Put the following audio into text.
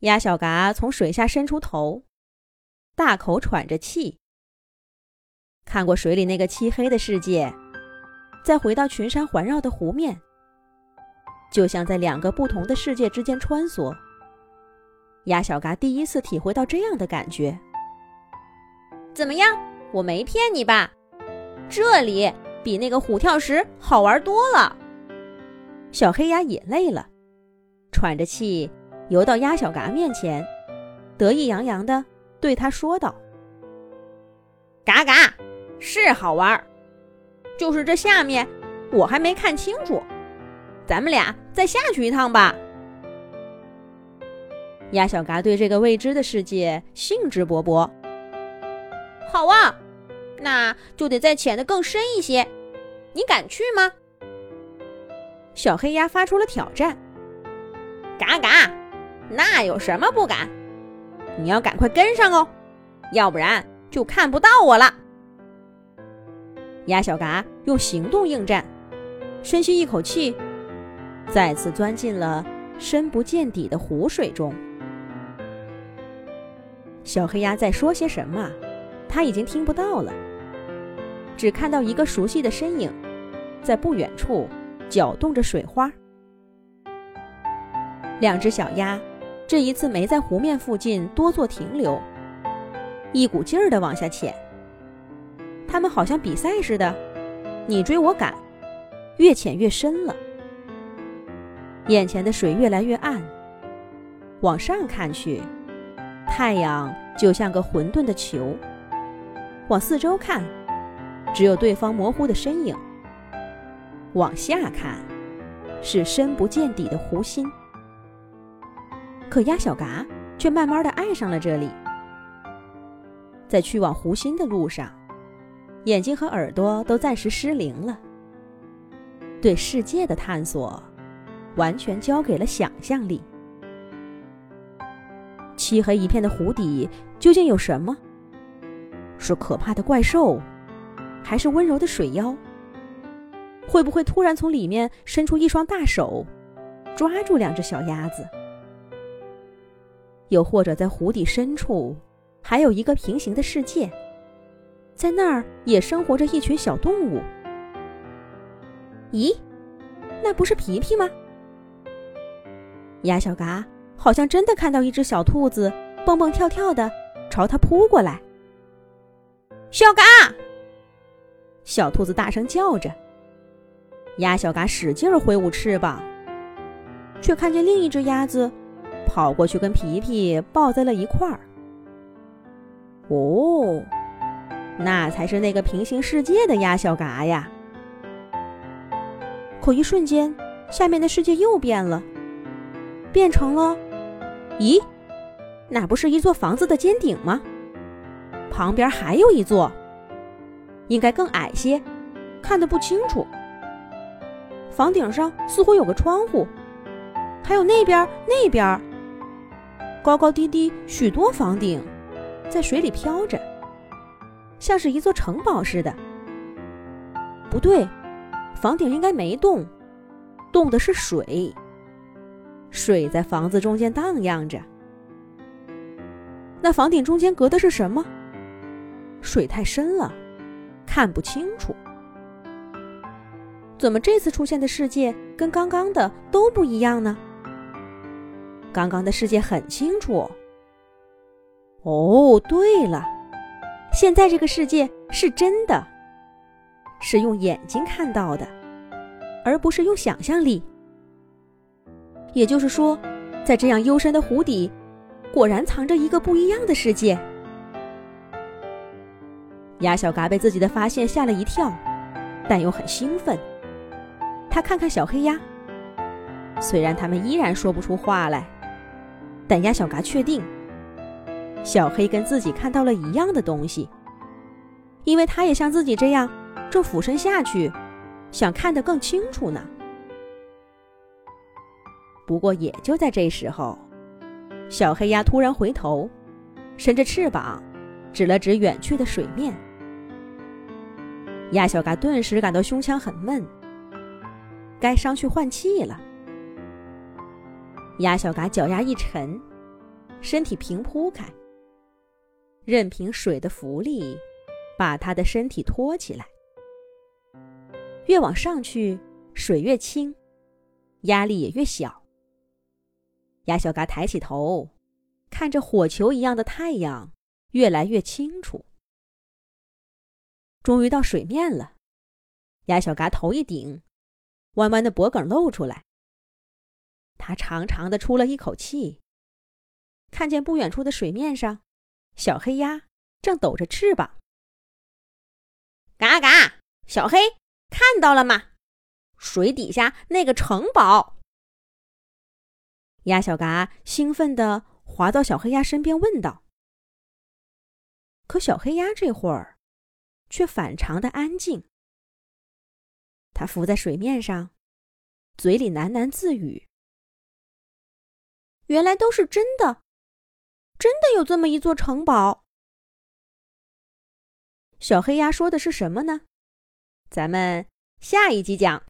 鸭小嘎从水下伸出头，大口喘着气。看过水里那个漆黑的世界，再回到群山环绕的湖面，就像在两个不同的世界之间穿梭。鸭小嘎第一次体会到这样的感觉。怎么样？我没骗你吧？这里比那个虎跳石好玩多了。小黑鸭也累了，喘着气。游到鸭小嘎面前，得意洋洋地对他说道：“嘎嘎，是好玩儿，就是这下面我还没看清楚，咱们俩再下去一趟吧。”鸭小嘎对这个未知的世界兴致勃勃。“好啊，那就得再潜得更深一些，你敢去吗？”小黑鸭发出了挑战。“嘎嘎。”那有什么不敢？你要赶快跟上哦，要不然就看不到我了。鸭小嘎用行动应战，深吸一口气，再次钻进了深不见底的湖水中。小黑鸭在说些什么？他已经听不到了，只看到一个熟悉的身影，在不远处搅动着水花。两只小鸭。这一次没在湖面附近多做停留，一股劲儿地往下潜。他们好像比赛似的，你追我赶，越潜越深了。眼前的水越来越暗，往上看去，太阳就像个混沌的球。往四周看，只有对方模糊的身影。往下看，是深不见底的湖心。可鸭小嘎却慢慢的爱上了这里，在去往湖心的路上，眼睛和耳朵都暂时失灵了，对世界的探索完全交给了想象力。漆黑一片的湖底究竟有什么？是可怕的怪兽，还是温柔的水妖？会不会突然从里面伸出一双大手，抓住两只小鸭子？又或者在湖底深处，还有一个平行的世界，在那儿也生活着一群小动物。咦，那不是皮皮吗？鸭小嘎好像真的看到一只小兔子蹦蹦跳跳的朝他扑过来。小嘎，小兔子大声叫着。鸭小嘎使劲挥舞翅膀，却看见另一只鸭子。跑过去跟皮皮抱在了一块儿。哦，那才是那个平行世界的鸭小嘎呀！可一瞬间，下面的世界又变了，变成了……咦，那不是一座房子的尖顶吗？旁边还有一座，应该更矮些，看得不清楚。房顶上似乎有个窗户，还有那边那边。高高低低许多房顶，在水里飘着，像是一座城堡似的。不对，房顶应该没动，动的是水。水在房子中间荡漾着。那房顶中间隔的是什么？水太深了，看不清楚。怎么这次出现的世界跟刚刚的都不一样呢？刚刚的世界很清楚。哦，对了，现在这个世界是真的，是用眼睛看到的，而不是用想象力。也就是说，在这样幽深的湖底，果然藏着一个不一样的世界。鸭小嘎被自己的发现吓了一跳，但又很兴奋。他看看小黑鸭，虽然他们依然说不出话来。但鸭小嘎确定，小黑跟自己看到了一样的东西，因为他也像自己这样，正俯身下去，想看得更清楚呢。不过，也就在这时候，小黑鸭突然回头，伸着翅膀，指了指远去的水面。鸭小嘎顿时感到胸腔很闷，该上去换气了。鸭小嘎脚丫一沉，身体平铺开，任凭水的浮力把他的身体托起来。越往上去，水越轻，压力也越小。鸭小嘎抬起头，看着火球一样的太阳，越来越清楚。终于到水面了，鸭小嘎头一顶，弯弯的脖梗露出来。他长长的出了一口气，看见不远处的水面上，小黑鸭正抖着翅膀。嘎嘎，小黑，看到了吗？水底下那个城堡。鸭小嘎兴奋地滑到小黑鸭身边，问道：“可小黑鸭这会儿却反常的安静。它浮在水面上，嘴里喃喃自语：‘原来都是真的，真的有这么一座城堡。’小黑鸭说的是什么呢？咱们下一集讲。”